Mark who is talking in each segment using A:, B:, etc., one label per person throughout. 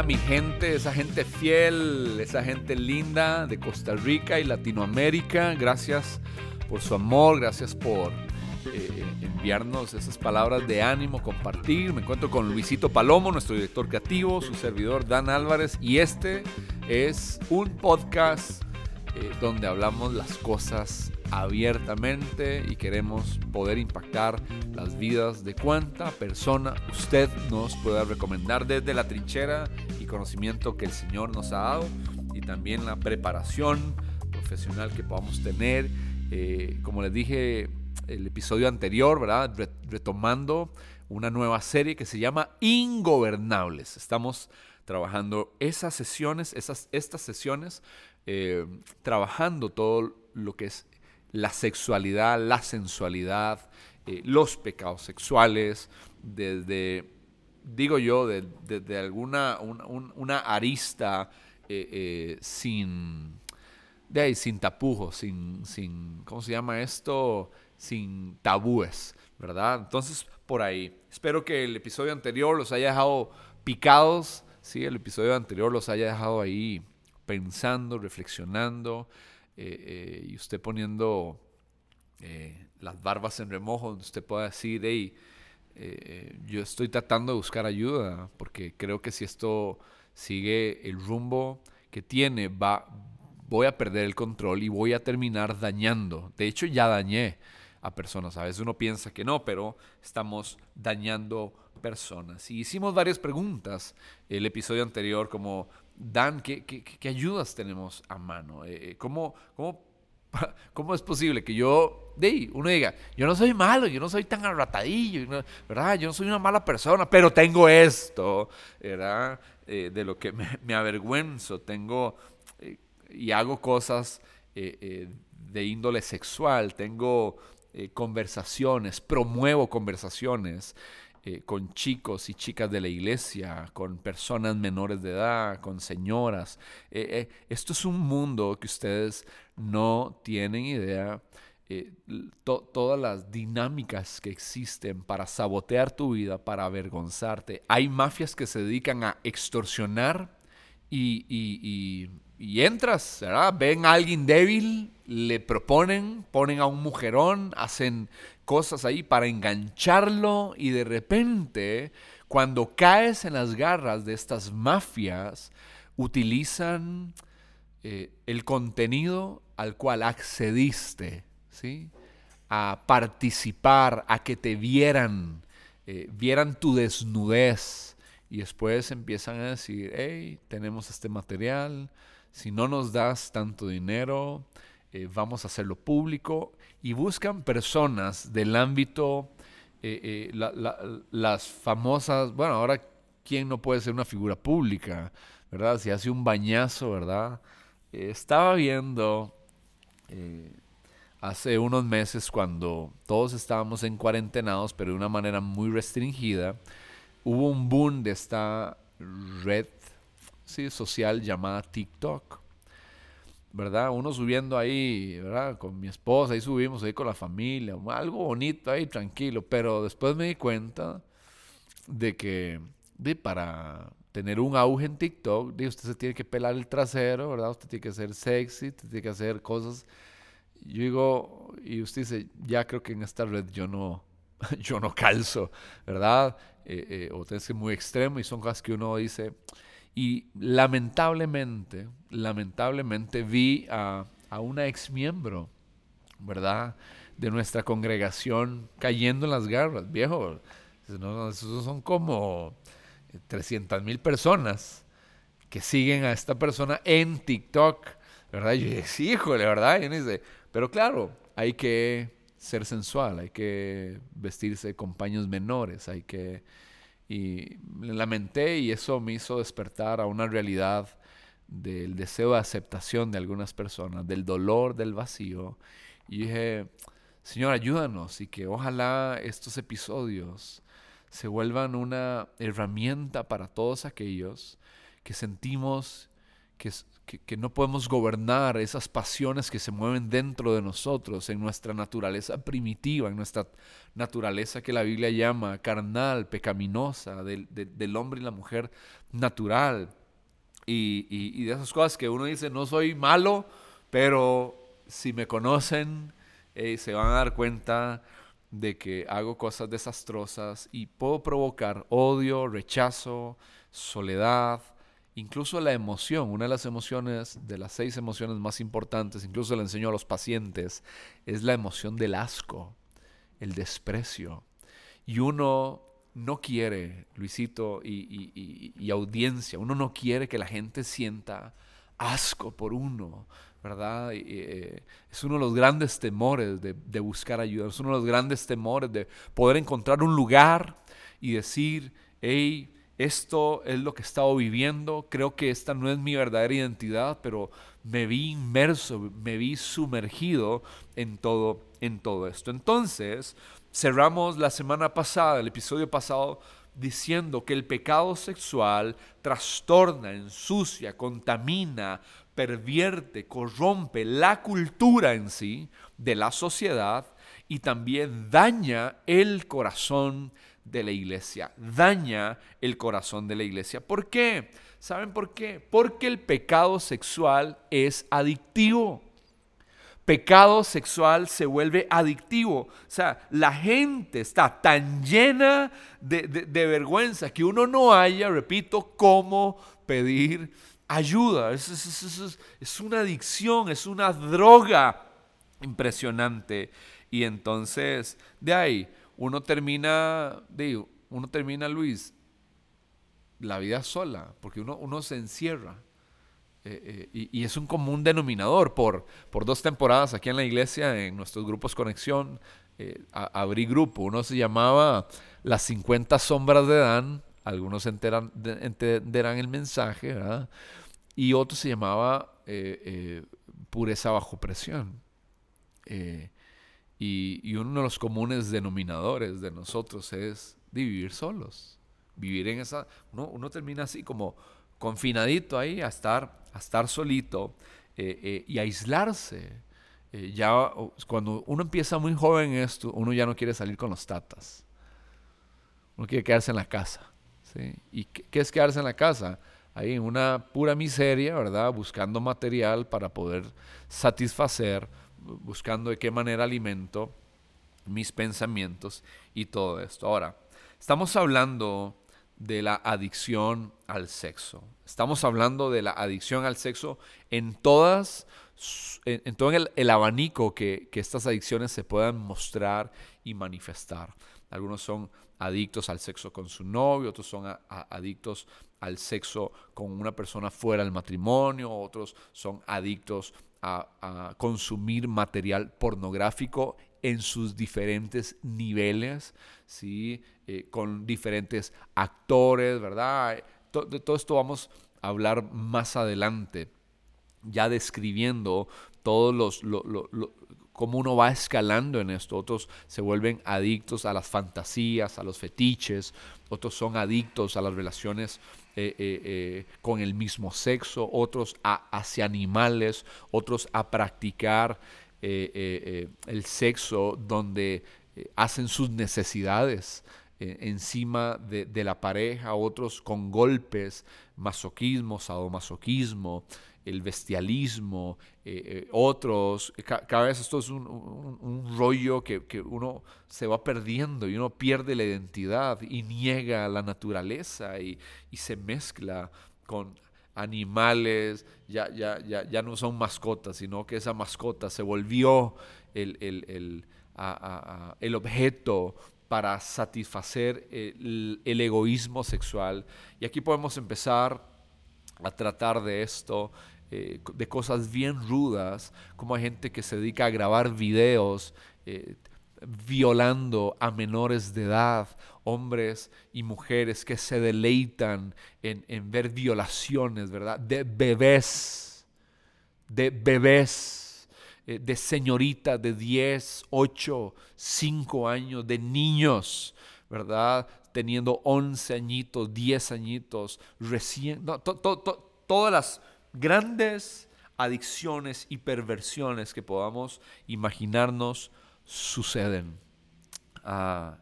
A: Mi gente, esa gente fiel, esa gente linda de Costa Rica y Latinoamérica. Gracias por su amor, gracias por eh, enviarnos esas palabras de ánimo, compartir. Me encuentro con Luisito Palomo, nuestro director creativo, su servidor Dan Álvarez y este es un podcast eh, donde hablamos las cosas abiertamente y queremos poder impactar las vidas de cuánta persona usted nos pueda recomendar desde la trinchera y conocimiento que el Señor nos ha dado y también la preparación profesional que podamos tener. Eh, como les dije el episodio anterior, ¿verdad? Retomando una nueva serie que se llama Ingobernables. Estamos trabajando esas sesiones, esas, estas sesiones, eh, trabajando todo lo que es la sexualidad, la sensualidad, eh, los pecados sexuales, desde, digo yo, desde alguna una arista eh, eh, sin, de ahí, sin tapujos, sin, sin, ¿cómo se llama esto? Sin tabúes, ¿verdad? Entonces, por ahí. Espero que el episodio anterior los haya dejado picados, ¿sí? El episodio anterior los haya dejado ahí pensando, reflexionando. Eh, eh, y usted poniendo eh, las barbas en remojo, donde usted pueda decir, hey, yo estoy tratando de buscar ayuda, porque creo que si esto sigue el rumbo que tiene, va, voy a perder el control y voy a terminar dañando. De hecho, ya dañé a personas. A veces uno piensa que no, pero estamos dañando personas. Y hicimos varias preguntas el episodio anterior, como Dan, ¿qué, qué, ayudas tenemos a mano? Eh, eh, ¿cómo, cómo, cómo, es posible que yo, de uno diga, yo no soy malo, yo no soy tan arratadillo, ¿verdad? Yo no soy una mala persona, pero tengo esto, ¿verdad? Eh, de lo que me, avergüenzo, tengo y hago cosas de índole sexual, tengo conversaciones, promuevo conversaciones. Eh, con chicos y chicas de la iglesia, con personas menores de edad, con señoras. Eh, eh, esto es un mundo que ustedes no tienen idea. todas las dinámicas que existen para sabotear tu vida, para avergonzarte. Hay mafias que se dedican a extorsionar y, y, y entras, ¿verdad? Ven a alguien débil, le proponen, ponen a un mujerón, hacen cosas ahí para engancharlo y de repente, cuando caes en las garras de estas mafias, utilizan eh, el contenido al cual accediste, ¿sí? A participar, a que te vieran, eh, vieran tu desnudez. Y después empiezan a decir, hey, tenemos este material, si no nos das tanto dinero, eh, vamos a hacerlo público y buscan personas del ámbito, eh, eh, las famosas, bueno, ahora, ¿quién no puede ser una figura pública? ¿Verdad? Si hace un bañazo, ¿verdad? estaba viendo hace unos meses cuando todos estábamos en cuarentenados, pero de una manera muy restringida, hubo un boom de esta red sí, social llamada TikTok. ¿verdad? Uno subiendo ahí, ¿verdad? Con mi esposa, ahí subimos ahí con la familia, algo bonito ahí, tranquilo, pero después me di cuenta de que de, para tener un auge en TikTok, de, usted se tiene que pelar el trasero, ¿verdad? Usted tiene que ser sexy, usted tiene que hacer cosas. Yo digo, y usted dice, ya creo que en esta red yo no, yo no calzo, ¿verdad? Eh, eh, o es que muy extremo y son cosas que uno dice, y lamentablemente, lamentablemente vi a, a una ex miembro, ¿verdad? De nuestra congregación cayendo en las garras, viejo. No, son como 300 mil personas que siguen a esta persona en TikTok, ¿verdad? Y yo dije, híjole, ¿verdad? Y dice, pero claro, hay que ser sensual, hay que vestirse con paños menores, hay que y lamenté y eso me hizo despertar a una realidad del deseo de aceptación de algunas personas, del dolor, del vacío. Y dije, Señor, ayúdanos y que ojalá estos episodios se vuelvan una herramienta para todos aquellos que sentimos que, que, no podemos gobernar esas pasiones que se mueven dentro de nosotros, en nuestra naturaleza primitiva, en nuestra naturaleza que la Biblia llama carnal, pecaminosa, del, hombre y la mujer natural. Y, de esas cosas que uno dice, no soy malo, pero si me conocen, eh, se van a dar cuenta de que hago cosas desastrosas y puedo provocar odio, rechazo, soledad, incluso la emoción, una de las emociones, de las seis emociones más importantes, incluso le enseño a los pacientes, es la emoción del asco, el desprecio. Y uno no quiere, Luisito y, audiencia, uno no quiere que la gente sienta asco por uno, ¿verdad? Eh, es uno de los grandes temores de, de, buscar ayuda, es uno de los grandes temores de poder encontrar un lugar y decir, hey, esto es lo que he estado viviendo, creo que esta no es mi verdadera identidad, pero me vi inmerso, me vi sumergido en todo, en todo esto. Entonces, cerramos la semana pasada, el episodio pasado, diciendo que el pecado sexual trastorna, ensucia, contamina, pervierte, corrompe la cultura en sí de la sociedad y también daña el corazón de la iglesia, daña el corazón de la iglesia. ¿Por qué? ¿Saben por qué? Porque el pecado sexual es adictivo. Pecado sexual se vuelve adictivo. O sea, la gente está tan llena de, vergüenza que uno no haya, repito, cómo pedir ayuda. es una adicción, es una droga impresionante. Y entonces, de ahí, uno termina, digo, uno termina, Luis, la vida sola, porque uno, uno se encierra. Eh, eh, y, es un común denominador. Por, por dos temporadas aquí en la iglesia, en nuestros grupos Conexión, eh, abrí grupo. Uno se llamaba Las 50 Sombras de Dan. Algunos enteran, entenderán el mensaje, ¿verdad? Y otro se llamaba Pureza bajo presión. Y, uno de los comunes denominadores de nosotros es vivir solos. Vivir en esa... Uno, termina así como confinadito ahí a estar, a estar solito eh, eh, y aislarse. Eh, ya cuando uno empieza muy joven esto, uno ya no quiere salir con los tatas. Uno quiere quedarse en la casa. ¿sí? ¿Y qué, qué es quedarse en la casa? Ahí en una pura miseria, ¿verdad? Buscando material para poder satisfacer buscando de qué manera alimento mis pensamientos y todo esto. Ahora, estamos hablando de la adicción al sexo. Estamos hablando de la adicción al sexo en todas en, todo el, abanico que, estas adicciones se puedan mostrar y manifestar. Algunos son adictos al sexo con su novio, otros son adictos al sexo con una persona fuera del matrimonio, otros son adictos a, consumir material pornográfico en sus diferentes niveles, ¿sí? Eh, con diferentes actores, ¿verdad? de todo esto vamos a hablar más adelante, ya describiendo todos los, cómo uno va escalando en esto. Otros se vuelven adictos a las fantasías, a los fetiches, otros son adictos a las relaciones eh, eh, eh, con el mismo sexo, otros a, hacia animales, otros a practicar el sexo donde hacen sus necesidades encima de, de, la pareja, otros con golpes, masoquismo, sadomasoquismo, el bestialismo, eh, eh, otros, cada vez esto es un, rollo que, uno se va perdiendo y uno pierde la identidad y niega la naturaleza y, se mezcla con animales, ya, ya, ya, ya, no son mascotas, sino que esa mascota se volvió el, el, el objeto para satisfacer el, el egoísmo sexual. Y aquí podemos empezar a tratar de esto eh, de cosas bien rudas, como hay gente que se dedica a grabar videos eh, violando a menores de edad, hombres y mujeres que se deleitan en, ver violaciones, ¿verdad? De bebés, de bebés, eh, de señoritas de 10, 8, 5 años, de niños, ¿verdad? Teniendo 11 añitos, 10 añitos, recién, todas las grandes adicciones y perversiones que podamos imaginarnos suceden. Ah,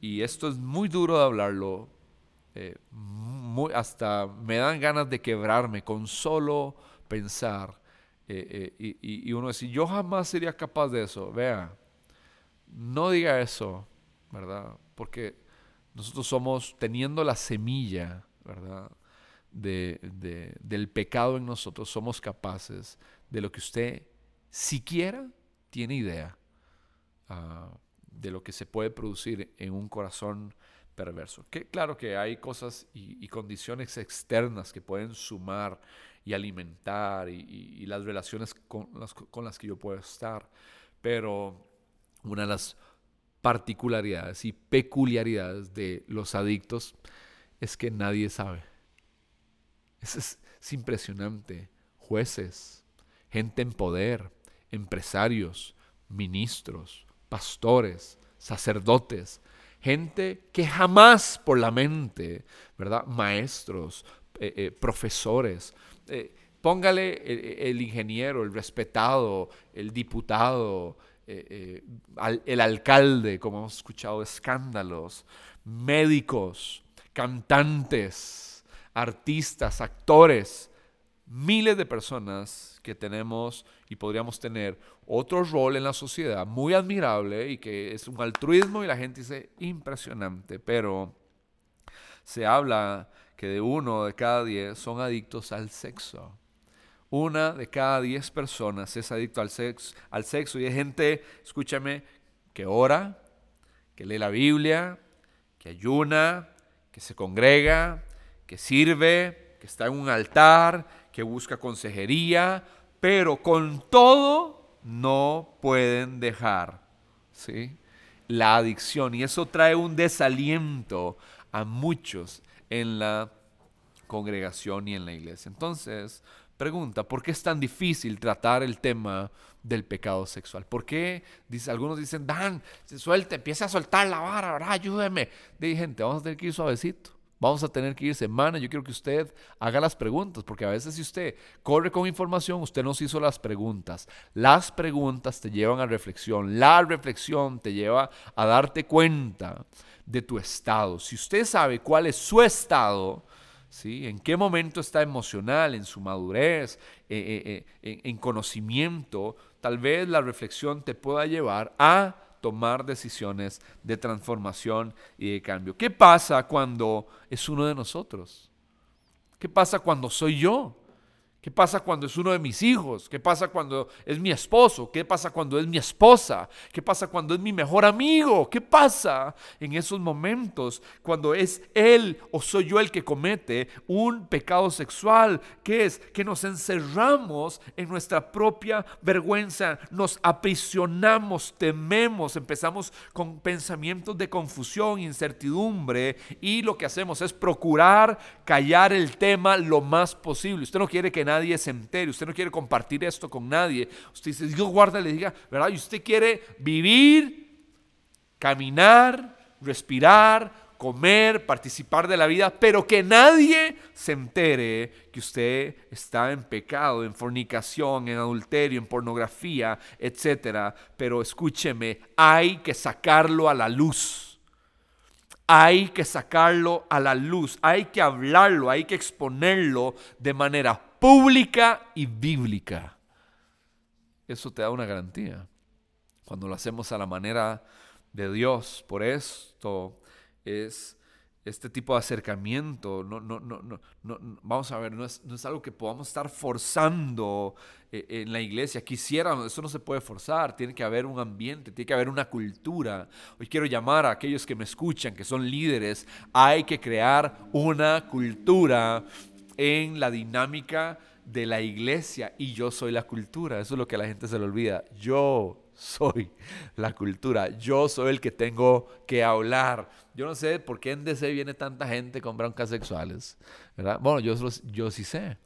A: y esto es muy duro de hablarlo. Eh, hasta me dan ganas de quebrarme con solo pensar. Eh, eh, y, y, uno decir, yo jamás sería capaz de eso. Vea, no diga eso, ¿verdad? Porque nosotros somos, teniendo la semilla, ¿verdad? de, del pecado en nosotros, somos capaces de lo que usted siquiera tiene idea ah, de lo que se puede producir en un corazón perverso. Que claro que hay cosas y, condiciones externas que pueden sumar y alimentar y, las relaciones con las, con las que yo puedo estar, pero una de las particularidades y peculiaridades de los adictos es que nadie sabe. Es, impresionante. Jueces, gente en poder, empresarios, ministros, pastores, sacerdotes, gente que jamás por la mente, ¿verdad? Maestros, eh, eh, profesores. Eh, póngale el, ingeniero, el respetado, el diputado, el alcalde, como hemos escuchado, escándalos, médicos, cantantes, artistas, actores, miles de personas que tenemos y podríamos tener otro rol en la sociedad muy admirable y que es un altruismo y la gente dice impresionante, pero se habla que de uno de cada diez son adictos al sexo. Una de cada diez personas es adicto al sexo, al sexo y hay gente, escúchame, que ora, que lee la Biblia, que ayuna, que se congrega, que sirve, que está en un altar, que busca consejería, pero con todo no pueden dejar ¿sí? la adicción. Y eso trae un desaliento a muchos en la congregación y en la iglesia. Entonces, pregunta, ¿por qué es tan difícil tratar el tema del pecado sexual? ¿Por qué? Dice, algunos dicen, Dan, se suelte, empieza a soltar la vara, ¿verdad? ayúdeme. Dije, gente, vamos a tener que ir suavecito. Vamos a tener que ir semana. Yo quiero que usted haga las preguntas, porque a veces si usted corre con información, usted nos hizo las preguntas. Las preguntas te llevan a reflexión. La reflexión te lleva a darte cuenta de tu estado. Si usted sabe cuál es su estado, ¿sí? en qué momento está emocional, en su madurez, eh, eh, eh, en conocimiento, tal vez la reflexión te pueda llevar a tomar decisiones de transformación y de cambio. ¿Qué pasa cuando es uno de nosotros? ¿Qué pasa cuando soy yo? ¿Qué pasa cuando es uno de mis hijos? ¿Qué pasa cuando es mi esposo? ¿Qué pasa cuando es mi esposa? ¿Qué pasa cuando es mi mejor amigo? ¿Qué pasa en esos momentos cuando es él o soy yo el que comete un pecado sexual? ¿Qué es? Que nos encerramos en nuestra propia vergüenza, nos aprisionamos, tememos, empezamos con pensamientos de confusión, incertidumbre y lo que hacemos es procurar callar el tema lo más posible. Usted no quiere que nadie se entere, usted no quiere compartir esto con nadie. Usted dice, Dios guarda, le diga, ¿verdad? Y usted quiere vivir, caminar, respirar, comer, participar de la vida, pero que nadie se entere que usted está en pecado, en fornicación, en adulterio, en pornografía, etcétera. Pero escúcheme, hay que sacarlo a la luz hay que sacarlo a la luz, hay que hablarlo, hay que exponerlo de manera pública y bíblica. Eso te da una garantía. Cuando lo hacemos a la manera de Dios, por esto es este tipo de acercamiento, no, no, no, no, vamos a ver, no es, algo que podamos estar forzando eh, en la iglesia. Quisiéramos, eso no se puede forzar, tiene que haber un ambiente, tiene que haber una cultura. Hoy quiero llamar a aquellos que me escuchan, que son líderes, hay que crear una cultura en la dinámica de la iglesia y yo soy la cultura. Eso es lo que la gente se le olvida. Yo soy la cultura. Yo soy el que tengo que hablar. Yo no sé por qué en DC viene tanta gente con broncas sexuales. Bueno, yo, yo sí sé.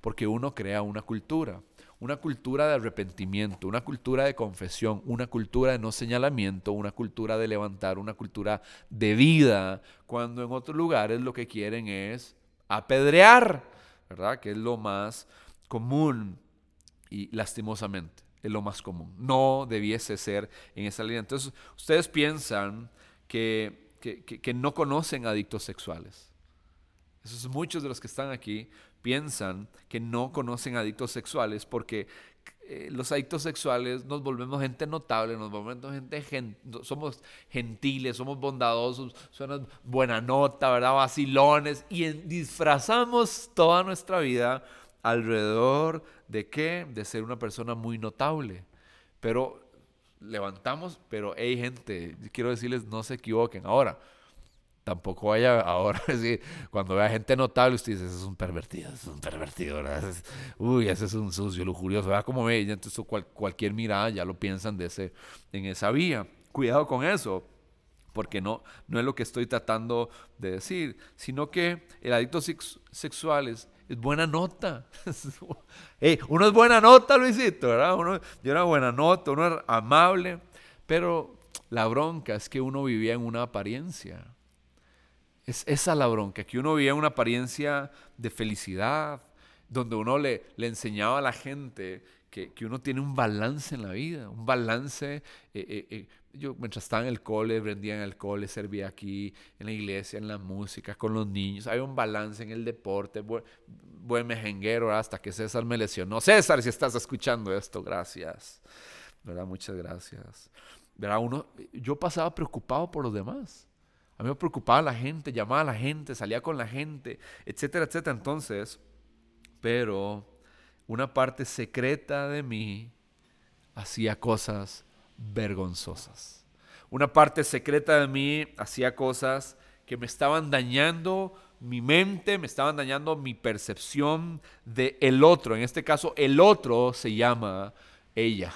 A: Porque uno crea una cultura. Una cultura de arrepentimiento, una cultura de confesión, una cultura de no señalamiento, una cultura de levantar, una cultura de vida, cuando en otros lugares lo que quieren es apedrear, ¿verdad? Que es lo más común y lastimosamente es lo más común. No debiese ser en esa línea. Entonces, ustedes piensan que, que, no conocen adictos sexuales. Esos muchos de los que están aquí piensan que no conocen adictos sexuales porque eh, los adictos sexuales nos volvemos gente notable, nos volvemos gente, somos gentiles, somos bondadosos, somos buena nota, ¿verdad? Vacilones y disfrazamos toda nuestra vida alrededor de qué? De ser una persona muy notable. Pero levantamos, pero hey gente, quiero decirles, no se equivoquen. Ahora, tampoco vaya ahora, decir, cuando vea gente notable, usted dice, ese es un pervertido, es un pervertido, uy, ese es un sucio, lujurioso, vea cómo ve, entonces cualquier mirada ya lo piensan de ese, en esa vía. Cuidado con eso, porque no, no es lo que estoy tratando de decir, sino que el adicto sexual es, buena nota. uno es buena nota, Luisito, ¿verdad? Uno, yo era buena nota, uno era amable, pero la bronca es que uno vivía en una apariencia. Es esa la bronca, que uno en una apariencia de felicidad, donde uno le, enseñaba a la gente que, que, uno tiene un balance en la vida, un balance. Eh, eh, eh, yo mientras estaba en el cole, vendía en el cole, servía aquí, en la iglesia, en la música, con los niños. Hay un balance en el deporte, buen, buen mejenguero, hasta que César me lesionó. César, si estás escuchando esto, gracias. ¿Verdad? Muchas gracias. ¿Verdad? Uno, yo pasaba preocupado por los demás. A mí me preocupaba la gente, llamaba a la gente, salía con la gente, etcétera, etcétera. Entonces, pero una parte secreta de mí hacía cosas vergonzosas. Una parte secreta de mí hacía cosas que me estaban dañando mi mente, me estaban dañando mi percepción de el otro. En este caso, el otro se llama ella.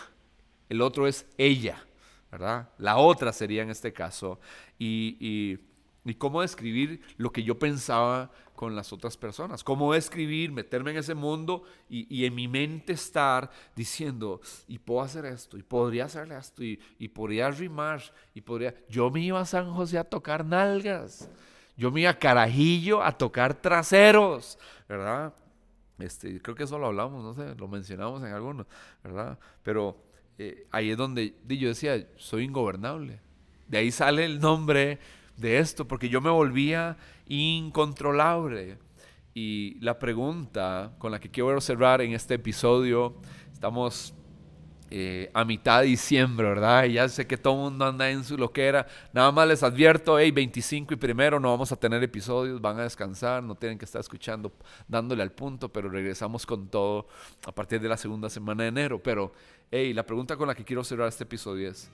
A: El otro es ella. ¿verdad? La otra sería en este caso. Y, cómo describir lo que yo pensaba con las otras personas. Cómo describir, meterme en ese mundo y, en mi mente estar diciendo, y puedo hacer esto, y podría hacer esto, y, y podría rimar, y podría... Yo me iba a San José a tocar nalgas. Yo me iba a Carajillo a tocar traseros, ¿verdad? Este, creo que eso lo hablamos, no sé, lo mencionamos en algunos, ¿verdad? Pero eh, ahí es donde yo decía, soy ingobernable. De ahí sale el nombre de esto, porque yo me volvía incontrolable. Y la pregunta con la que quiero cerrar en este episodio, estamos eh, a mitad de diciembre, ¿verdad? Y ya sé que todo el mundo anda en su loquera. Nada más les advierto, hey, 25 y primero no vamos a tener episodios, van a descansar, no tienen que estar escuchando, dándole al punto, pero regresamos con todo a partir de la segunda semana de enero. Pero, hey, la pregunta con la que quiero cerrar este episodio es,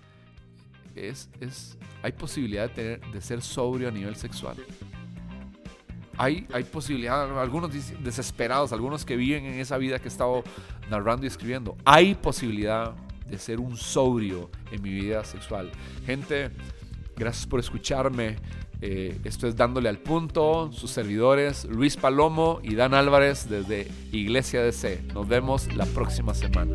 A: es, es ¿hay posibilidad de, tener, de ser sobrio a nivel sexual? hay, hay posibilidad, algunos desesperados, algunos que viven en esa vida que he estado narrando y escribiendo, hay posibilidad de ser un sobrio en mi vida sexual. Gente, gracias por escucharme. Eh, esto es Dándole al Punto, sus servidores Luis Palomo y Dan Álvarez desde Iglesia DC. Nos vemos la próxima semana.